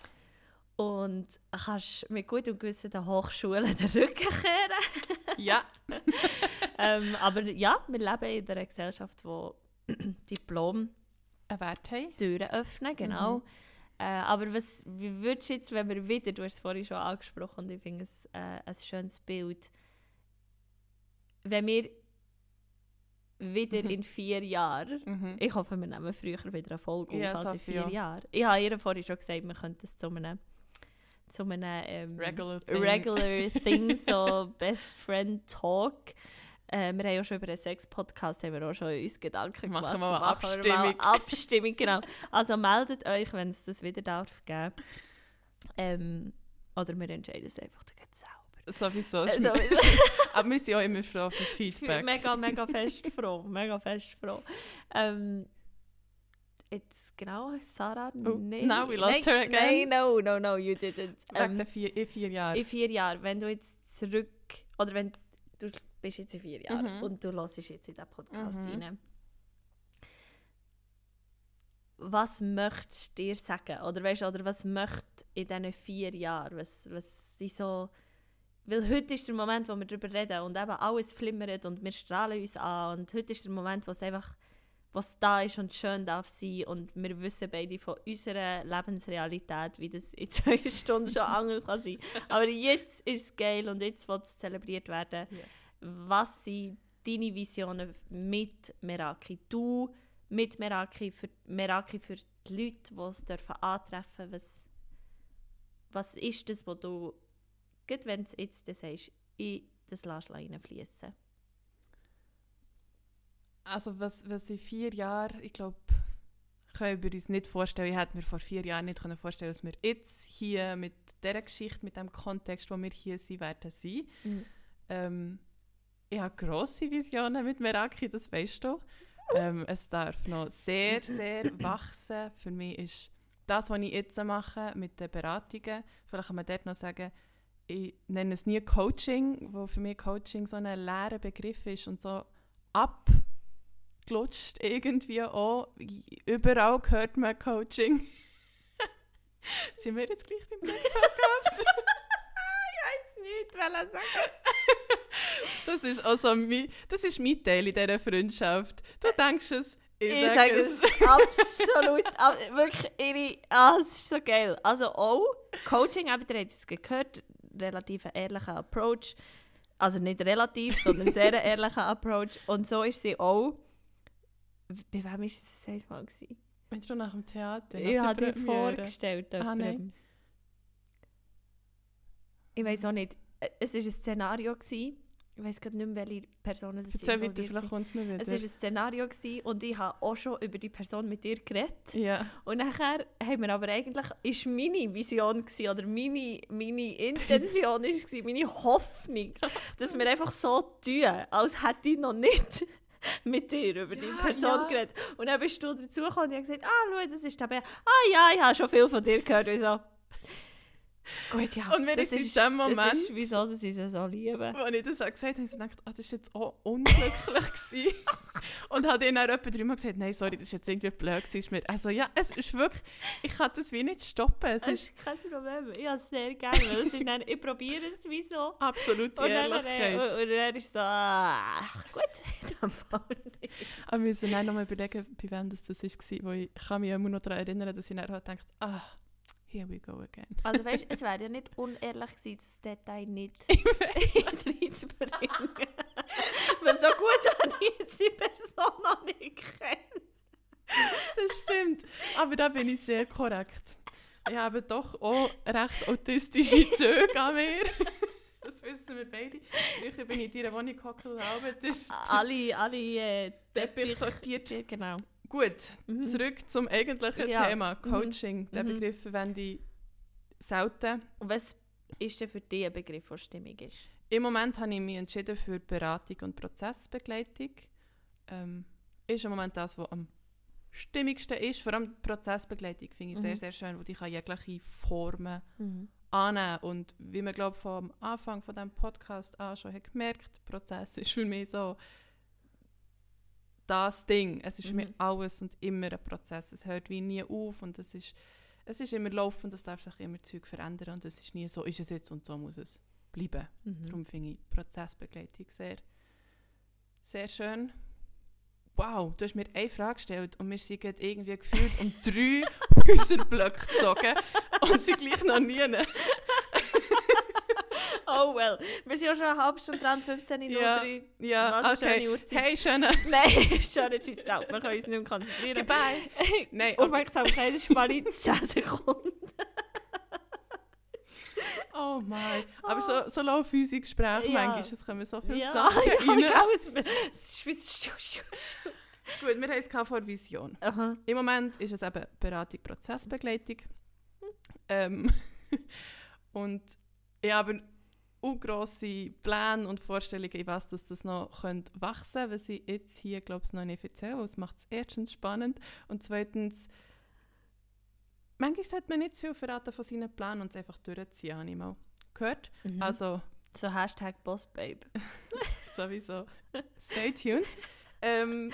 und kannst mit gutem Gewissen den Hochschulen den Rücken kehren. Ja. ähm, aber ja, wir leben in einer Gesellschaft, wo Diplom Ein Wert haben. Türen öffnen, genau. Mhm. Äh, aber was, wie würdest du jetzt, wenn wir wieder, du hast es vorhin schon angesprochen und ich finde es äh, ein schönes Bild, wenn wir wieder Mhm. in vier Jahren, Mhm. ich hoffe, wir nehmen früher wieder eine Folge auf Ja, als in vier ja. Jahren. Ich habe ihr vorhin schon gesagt, wir könnten es zu einem, zu einem ähm, Regular thing. regular thing, so Best Friend Talk. Äh, wir haben ja schon über einen Sex-Podcast haben wir auch schon uns Gedanken Machen gemacht. wir mal Machen wir Abstimmung. mal Abstimmung, genau. Also meldet euch, wenn es das wieder darf geben. Ähm, oder wir entscheiden es einfach. Sowieso. Äh, sowieso. Aber wir sind auch immer froh für Feedback. mega, mega fest froh. Mega fest froh. Ähm, jetzt genau, Sarah? Oh, nein. now we lost nein, her again. Nein, no, no, no, you didn't. Wegen Ähm, der vier, in vier Jahren. in vier Jahren, wenn du jetzt zurück, oder wenn du bist jetzt in vier Jahren Mhm. und du hörst jetzt in diesen Podcast Mhm. rein, was möchtest du dir sagen? Oder, weißt, oder was möchte in diesen vier Jahren? Was, was sind so... Weil heute ist der Moment, wo wir darüber reden und eben alles flimmert und wir strahlen uns an und heute ist der Moment, wo es einfach was da ist und schön darf sein und wir wissen beide von unserer Lebensrealität, wie das in zwei Stunden schon anders kann sein. Aber jetzt ist es geil und jetzt wird es zelebriert werden. Yes. Was sind deine Visionen mit Meraki? Du mit Meraki, für Meraki für die Leute, die es dürfen antreffen was, was ist das, was du, gerade wenn du jetzt das sagst, in das lässt reinfließen? Also was, was in vier Jahren, ich glaube, können wir uns nicht vorstellen. Ich hätte mir vor vier Jahren nicht können vorstellen dass wir jetzt hier mit dieser Geschichte, mit dem Kontext, wo wir hier sind, werden sein. Mhm. Ähm, ich habe grosse Visionen mit Meraki, das weißt du. Ähm, es darf noch sehr, sehr wachsen. Für mich ist das, was ich jetzt mache mit den Beratungen, vielleicht kann man dort noch sagen, ich nenne es nie Coaching, wo für mich Coaching so ein leerer Begriff ist und so abgelutscht irgendwie auch. Überall hört man Coaching. Sind wir jetzt gleich beim Sex-Podcast? jetzt nichts sagen. Das ist also mein, das ist mein Teil in dieser Freundschaft. Du denkst es, ich, Ich sage es. absolut, ab- wirklich, ihre, ah, es ist so geil. Also auch Coaching, eben, ihr habt es gehört, relativ ein ehrlicher Approach. Also nicht relativ, sondern sehr ein ehrlicher Approach. Und so ist sie auch. Bei wem war es das einmal? gewesen? Meinst du nach dem Theater? Ich habe dir vorgestellt. Ah, nein. Ich weiß auch nicht. Es war ein Szenario. Gewesen. Ich weiß gerade nicht mehr, welche Personen das Erzähl weiter, vielleicht kommt es mir wieder. Es war ein Szenario gewesen und ich habe auch schon über die Person mit dir geredet. ja. Und nachher haben wir aber eigentlich, ist meine Vision gewesen, oder meine, meine Intention ist gewesen, meine Hoffnung, dass wir einfach so tun, als hätte ich noch nicht mit dir über die Ja, Person ja. geredet. Und dann bist du dazugekommen und ich habe gesagt, ah, schau, das ist der Bär. Ah ja, ich habe schon viel von dir gehört. Und so, Gut, ja. Und mir das ist in dem Das Moment- ist, wieso dass ich sie so liebe. Als ich das auch gesagt habe, habe ich gedacht, ah, das war jetzt auch unglücklich. und habe dann auch etwa dreimal gesagt, nein, sorry, das war jetzt irgendwie blöd. gewesen. Also ja, es ist wirklich, ich kann das wie nicht stoppen. Es Das ist ist kein Problem. Ich habe es sehr gerne, es ist dann, ich probiere es wieso. absolute Und dann, Ehrlichkeit. äh, und dann ist so, ah, gut, dann Fall nicht. Aber wir müssen dann noch mal überlegen, bei wem das, das war, ich, ich kann mich immer noch daran erinnern, dass ich dann halt gedacht ah, here we go again. Also weißt du, es wäre ja nicht unehrlich gewesen, das Detail nicht Ich reinzubringen. Weil so gut habe ich jetzt die Person noch nicht kennt. Das stimmt. Aber da bin ich sehr korrekt. Ich habe doch auch recht autistische Züge an mir. Das wissen wir beide. Früher bin ich in deiner Wohnung gehockt und habe Alle, alle äh, Teppich sortiert. Genau. Gut, Mhm. zurück zum eigentlichen Ja. Thema, Coaching. Den Mhm. Begriff verwende ich selten. Und was ist denn für dich ein Begriff, der stimmig ist? Im Moment habe ich mich entschieden für Beratung und Prozessbegleitung. Ähm, ist im Moment das, was am stimmigsten ist. Vor allem die Prozessbegleitung finde ich sehr, Mhm. sehr schön, wo die kann jegliche Formen annehmen. Und wie man, glaube vom Anfang von diesem Podcast an schon hat gemerkt, der Prozess ist für mich so das Ding. Es ist für mich Mhm. alles und immer ein Prozess. Es hört wie nie auf und es ist, es ist immer laufend, es darf sich immer Zeug verändern und es ist nie so, ist es jetzt und so muss es bleiben. Mhm. Darum finde ich Prozessbegleitung sehr, sehr schön. Wow, du hast mir eine Frage gestellt und wir sind irgendwie gefühlt um drei Häuserblöcke gezogen und sind gleich noch nie. Oh well, wir sind ja schon eine halbe Stunde dran, 15 Minuten. Ja. Ja, Was okay. schöne Uhrzeit. Hey, schöne. Nein, nicht, tschüss, ciao. Wir können uns nicht mehr konzentrieren. Goodbye. Nein, okay. Aufmerksamkeitsspanne 10 Sekunden. Oh mein. Aber so, so laufen unsere Gespräche Ja. manchmal. Es kommen so viele Ja, Sachen ja, rein. genau, es ist Gut, wir haben es vor Vision. Aha. Im Moment ist es eben Beratung, Prozessbegleitung. Ähm, und ich habe auch grosse Pläne und Vorstellungen, in was das, das noch könnte wachsen könnte, was ich jetzt hier, glaube ich, noch nicht erzähle. Es macht es erstens spannend und zweitens, manchmal sollte man nicht zu viel verraten von seinen Plänen und es einfach durchziehen, habe ich mal gehört. Mhm. Also So Hashtag Bossbabe. sowieso. Stay tuned. ähm,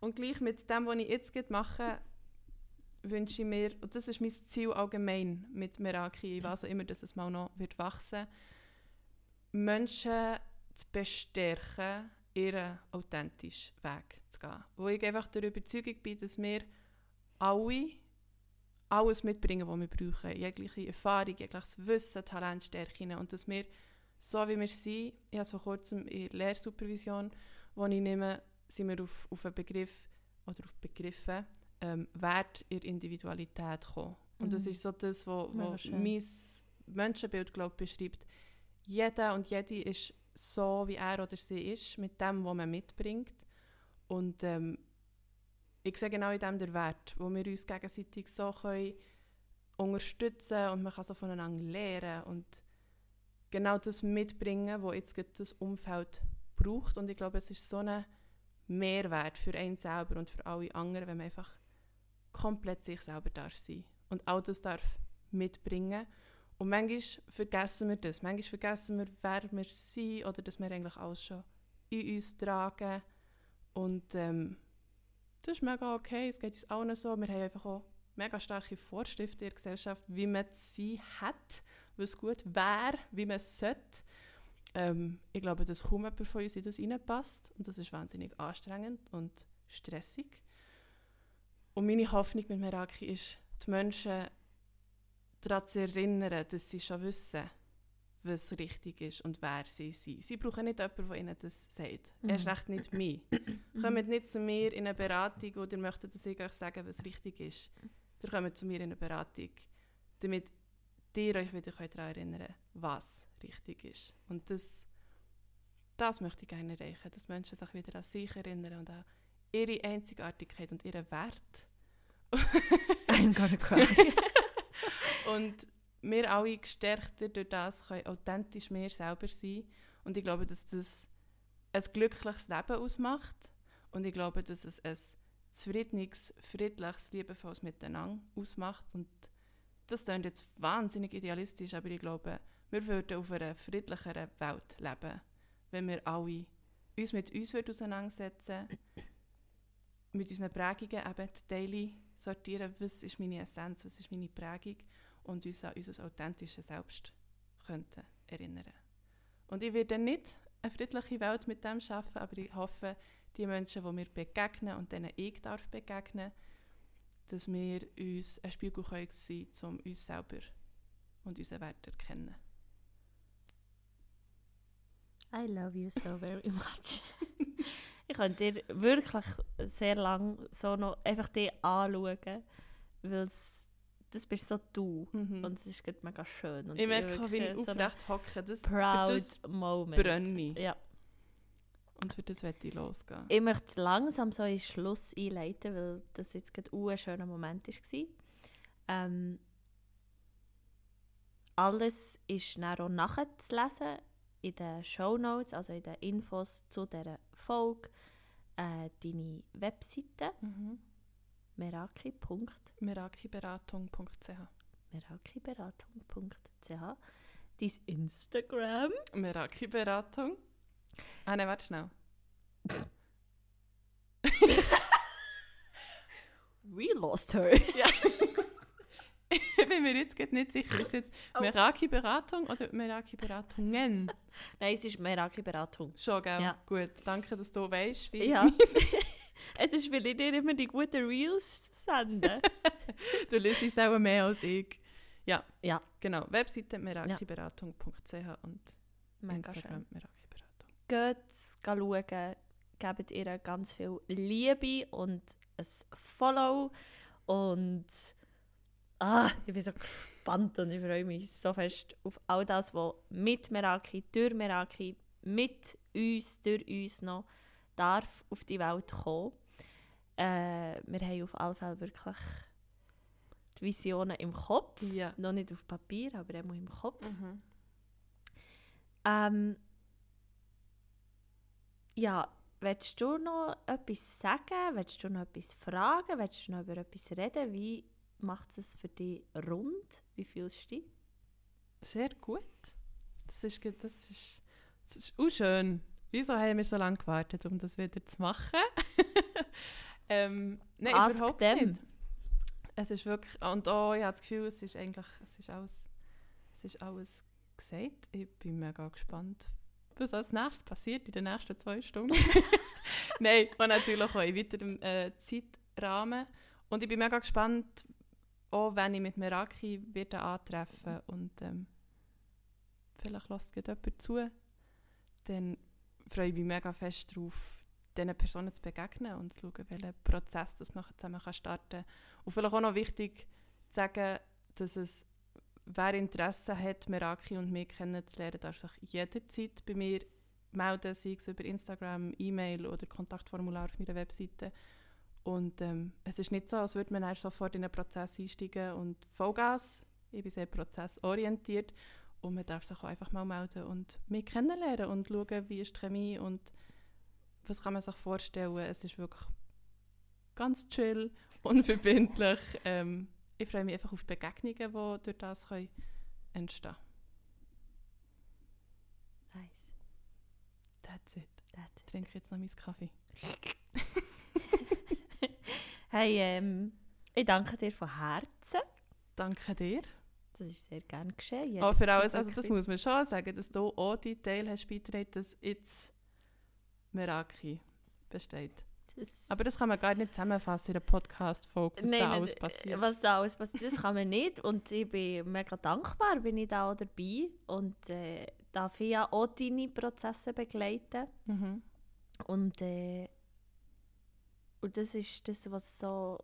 und gleich mit dem, was ich jetzt mache, wünsche ich mir, und das ist mein Ziel allgemein mit Meraki, was auch immer, dass es mal noch wird wachsen, Menschen zu bestärken, ihren authentischen Weg zu gehen. Wo ich einfach der Überzeugung bin, dass wir alle alles mitbringen, was wir brauchen. Jegliche Erfahrung, jegliches Wissen, Talent, Stärken. Und dass wir so wie wir sind, ich habe es vor kurzem in der Lehrsupervision, wo ich nehme, sind wir auf, auf einen Begriff oder auf Begriffe ähm, Wert in der Individualität gekommen. Und das Mhm. ist so das, was mein Menschenbild glaub, beschreibt. Jeder und jede ist so, wie er oder sie ist, mit dem, was man mitbringt. Und ähm, ich sehe genau in dem der Wert, wo wir uns gegenseitig so können unterstützen und man kann so voneinander lernen und genau das mitbringen, was jetzt das Umfeld braucht. Und ich glaube, es ist so ein Mehrwert für einen selber und für alle anderen, wenn man einfach komplett sich selber darf sein und all das darf mitbringen. Und manchmal vergessen wir das. Manchmal vergessen wir, wer wir sind oder dass wir eigentlich alles schon in uns tragen. Und ähm, das ist mega okay, es geht uns allen so. Wir haben einfach auch mega starke Vorschriften in der Gesellschaft, wie man sein hat, was gut wäre, wie man es sollte. Ähm, ich glaube, dass kaum jemand von uns in das reinpasst. Und das ist wahnsinnig anstrengend und stressig. Und meine Hoffnung mit Meraki ist, die Menschen daran zu erinnern, dass sie schon wissen, was richtig ist und wer sie sind. Sie brauchen nicht jemanden, der ihnen das sagt. Mhm. Erst recht nicht mich. Kommt nicht zu mir in eine Beratung oder möchtet, dass ich euch sage, was richtig ist. Ihr kommt zu mir in eine Beratung, damit ihr euch wieder daran erinnern könnt, was richtig ist. Und das, das möchte ich gerne erreichen, dass Menschen sich wieder an sich erinnern und an ihre Einzigartigkeit und ihren Wert. I'm gonna cry. und wir alle gestärkter durch das können authentisch mehr selber sein. Und ich glaube, dass das ein glückliches Leben ausmacht. Und ich glaube, dass es ein zufriedenes, friedliches, liebevolles Miteinander ausmacht. Und das klingt jetzt wahnsinnig idealistisch, aber ich glaube, wir würden auf einer friedlicheren Welt leben, wenn wir alle uns mit uns auseinandersetzen mit unseren Prägungen eben die Daily sortieren, was ist meine Essenz, was ist meine Prägung und uns an unser authentisches Selbst könnten erinnern. Und ich werde nicht eine friedliche Welt mit dem schaffen, aber ich hoffe, die Menschen, die mir begegnen und denen ich darf begegnen, dass wir uns ein Spiegel können sein können, um uns selber und unseren Wert zu erkennen. I love you so very much. ich könnte dir wirklich sehr lange so noch einfach dich anschauen, weil das bist so du Mhm. und es ist gerade mega schön. Und ich merke, wirklich wie ich so aufrecht hocke. Das, proud das Moment. brenne ich. Ja. Und für das werde ich losgehen. Ich möchte langsam so einen Schluss einleiten, weil das jetzt gerade auch ein schöner Moment war. Ähm, alles ist dann auch nachzulesen in den Shownotes, also in den Infos zu dieser Folge. Äh, deine Webseite Mhm. meraki.ch Merakiberatung.ch merakiberatung.ch Dein Instagram Meraki-Beratung. Ah nein, warte schnell. We lost her. Ja. ich bin mir jetzt gerade nicht sicher, ist es jetzt Oh. Meraki-Beratung oder Meraki-Beratungen? Nein, es ist Meraki-Beratung. Schon, gell? Ja. Gut, danke, dass du weißt, wie Ja. es ist, weil ich dir immer die guten Reels sende. du liest es auch mehr als ich. Ja, Ja. genau. Webseite merakiberatung.ch und Mega Instagram. Merakiberatung. Geht schauen, gebt ihr ganz viel Liebe und ein Follow. Und ah, ich bin so gespannt und ich freue mich so fest auf all das, was mit Meraki, durch Meraki, mit uns, durch uns noch darf auf die Welt kommen. Äh, wir haben auf alle Fälle wirklich die Visionen im Kopf. Ja. Noch nicht auf Papier, aber auch im Kopf. Mhm. Ähm, ja, willst du noch etwas sagen? Willst du noch etwas fragen? Willst du noch über etwas reden? Wie macht es für dich rund? Wie fühlst du dich? Sehr gut. Das ist, das ist, das ist auch schön. Wieso haben wir so lange gewartet, um das wieder zu machen? ähm, nein, Ask überhaupt them. nicht. Es ist wirklich, und auch, ich habe das Gefühl, es ist eigentlich, es ist alles, es ist alles gesagt. Ich bin mega gespannt, was als nächstes passiert in den nächsten zwei Stunden. Nein, und natürlich auch in weiterem äh, Zeitrahmen. Und ich bin mega gespannt, auch wenn ich mit Meraki werde antreffen und ähm, vielleicht geht jemand zu, dann freue ich mich mega fest darauf, diesen Personen zu begegnen und zu schauen, welchen Prozess das man zusammen kann starten kann. Und vielleicht auch noch wichtig zu sagen, dass es, wer Interesse hat, Meraki und mich kennenzulernen, darf sich jederzeit bei mir melden, sei es über Instagram, E-Mail oder Kontaktformular auf meiner Webseite. Und ähm, es ist nicht so, als würde man dann sofort in einen Prozess einsteigen und Vollgas. Ich bin sehr prozessorientiert und man darf sich auch einfach mal melden und mich kennenlernen und schauen, wie ist die Chemie und was kann man sich vorstellen. Es ist wirklich ganz chill, unverbindlich. Ähm, ich freue mich einfach auf Begegnungen, die durch das können entstehen Nice. That's it. That's Ich trinke jetzt noch meinen Kaffee. Hey, ähm, ich danke dir von Herzen. Danke dir. Das ist sehr gerne geschehen. Auch für Jederzeit alles, also das muss man schon sagen, dass du auch die Teil hast beigetragen, dass jetzt Meraki besteht. Das- Aber das kann man gar nicht zusammenfassen in einer Podcast-Folge, was Nein, da alles äh, passiert. Was da alles passiert, das kann man nicht. Und ich bin mega dankbar, bin ich da auch dabei. Und äh, darf ja auch deine Prozesse begleiten. Mhm. Und, äh, und das ist das, was so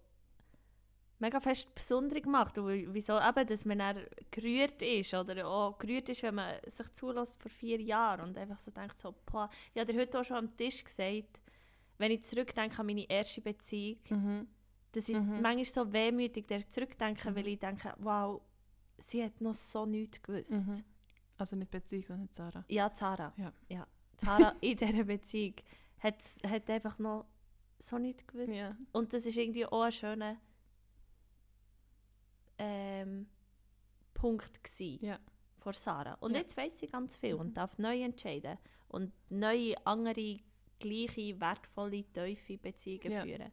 mega fest besonders macht. Und wieso eben, dass man dann gerührt ist. Oder auch gerührt ist, wenn man sich zulässt vor vier Jahren und einfach so denkt, so, boah, ich habe dir heute auch schon am Tisch gesagt, wenn ich zurückdenke an meine erste Beziehung, Mhm. dass ich Mhm. manchmal so wehmütig der zurückdenke, Mhm. weil ich denke, wow, sie hat noch so nichts gewusst. Mhm. Also nicht Beziehung, sondern Sarah. Ja, Zara. Ja. ja. Zara in dieser Beziehung hat, hat einfach noch so nichts gewusst. Ja. Und das ist irgendwie auch ein schöner, ähm, Punkt gewesen Ja. vor Sarah. Und Ja. jetzt weiß sie ganz viel Mhm. und darf neu entscheiden und neue, andere, gleiche, wertvolle, tiefe Beziehungen Ja. führen.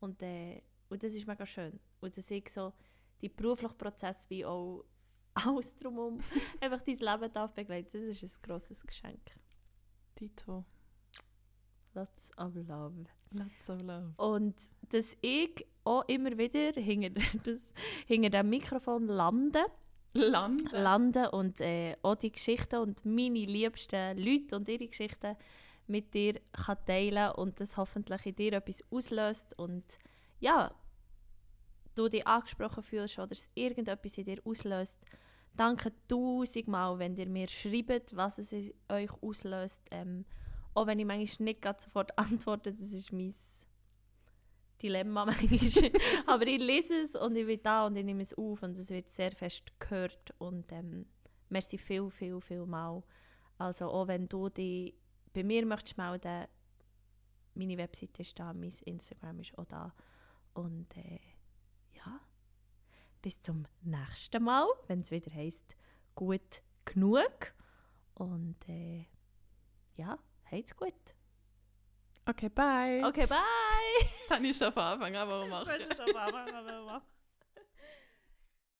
Und, äh, und das ist mega schön. Und dass ich so die beruflichen Prozesse wie auch alles drumherum einfach dein Leben darf begleiten, das ist ein grosses Geschenk. Tito. Lots of love. Lots of love. Und dass ich auch immer wieder hinter, das, hinter dem Mikrofon lande, Landen. landen und äh, auch die Geschichten und meine liebsten Leute und ihre Geschichten mit dir kann teilen und das hoffentlich in dir etwas auslöst und ja, du dich angesprochen fühlst oder es irgendetwas in dir auslöst. Danke tausendmal, wenn ihr mir schreibt, was es in euch auslöst. Ähm, auch wenn ich manchmal nicht gerade sofort antworte, das ist mein Dilemma manchmal. Aber ich lese es und ich bin da und ich nehme es auf und es wird sehr fest gehört. Und ähm, merci viel, viel, viel mal. Also auch wenn du dich bei mir möchtest melden, meine Webseite ist da, mein Instagram ist auch da. Und äh, ja, bis zum nächsten Mal, wenn es wieder heisst, gut genug. Und äh, ja, heit's gut. Okay, bye. Okay, bye! Das habe ich schon von Anfang an machen. Das sollst du schon mal machen.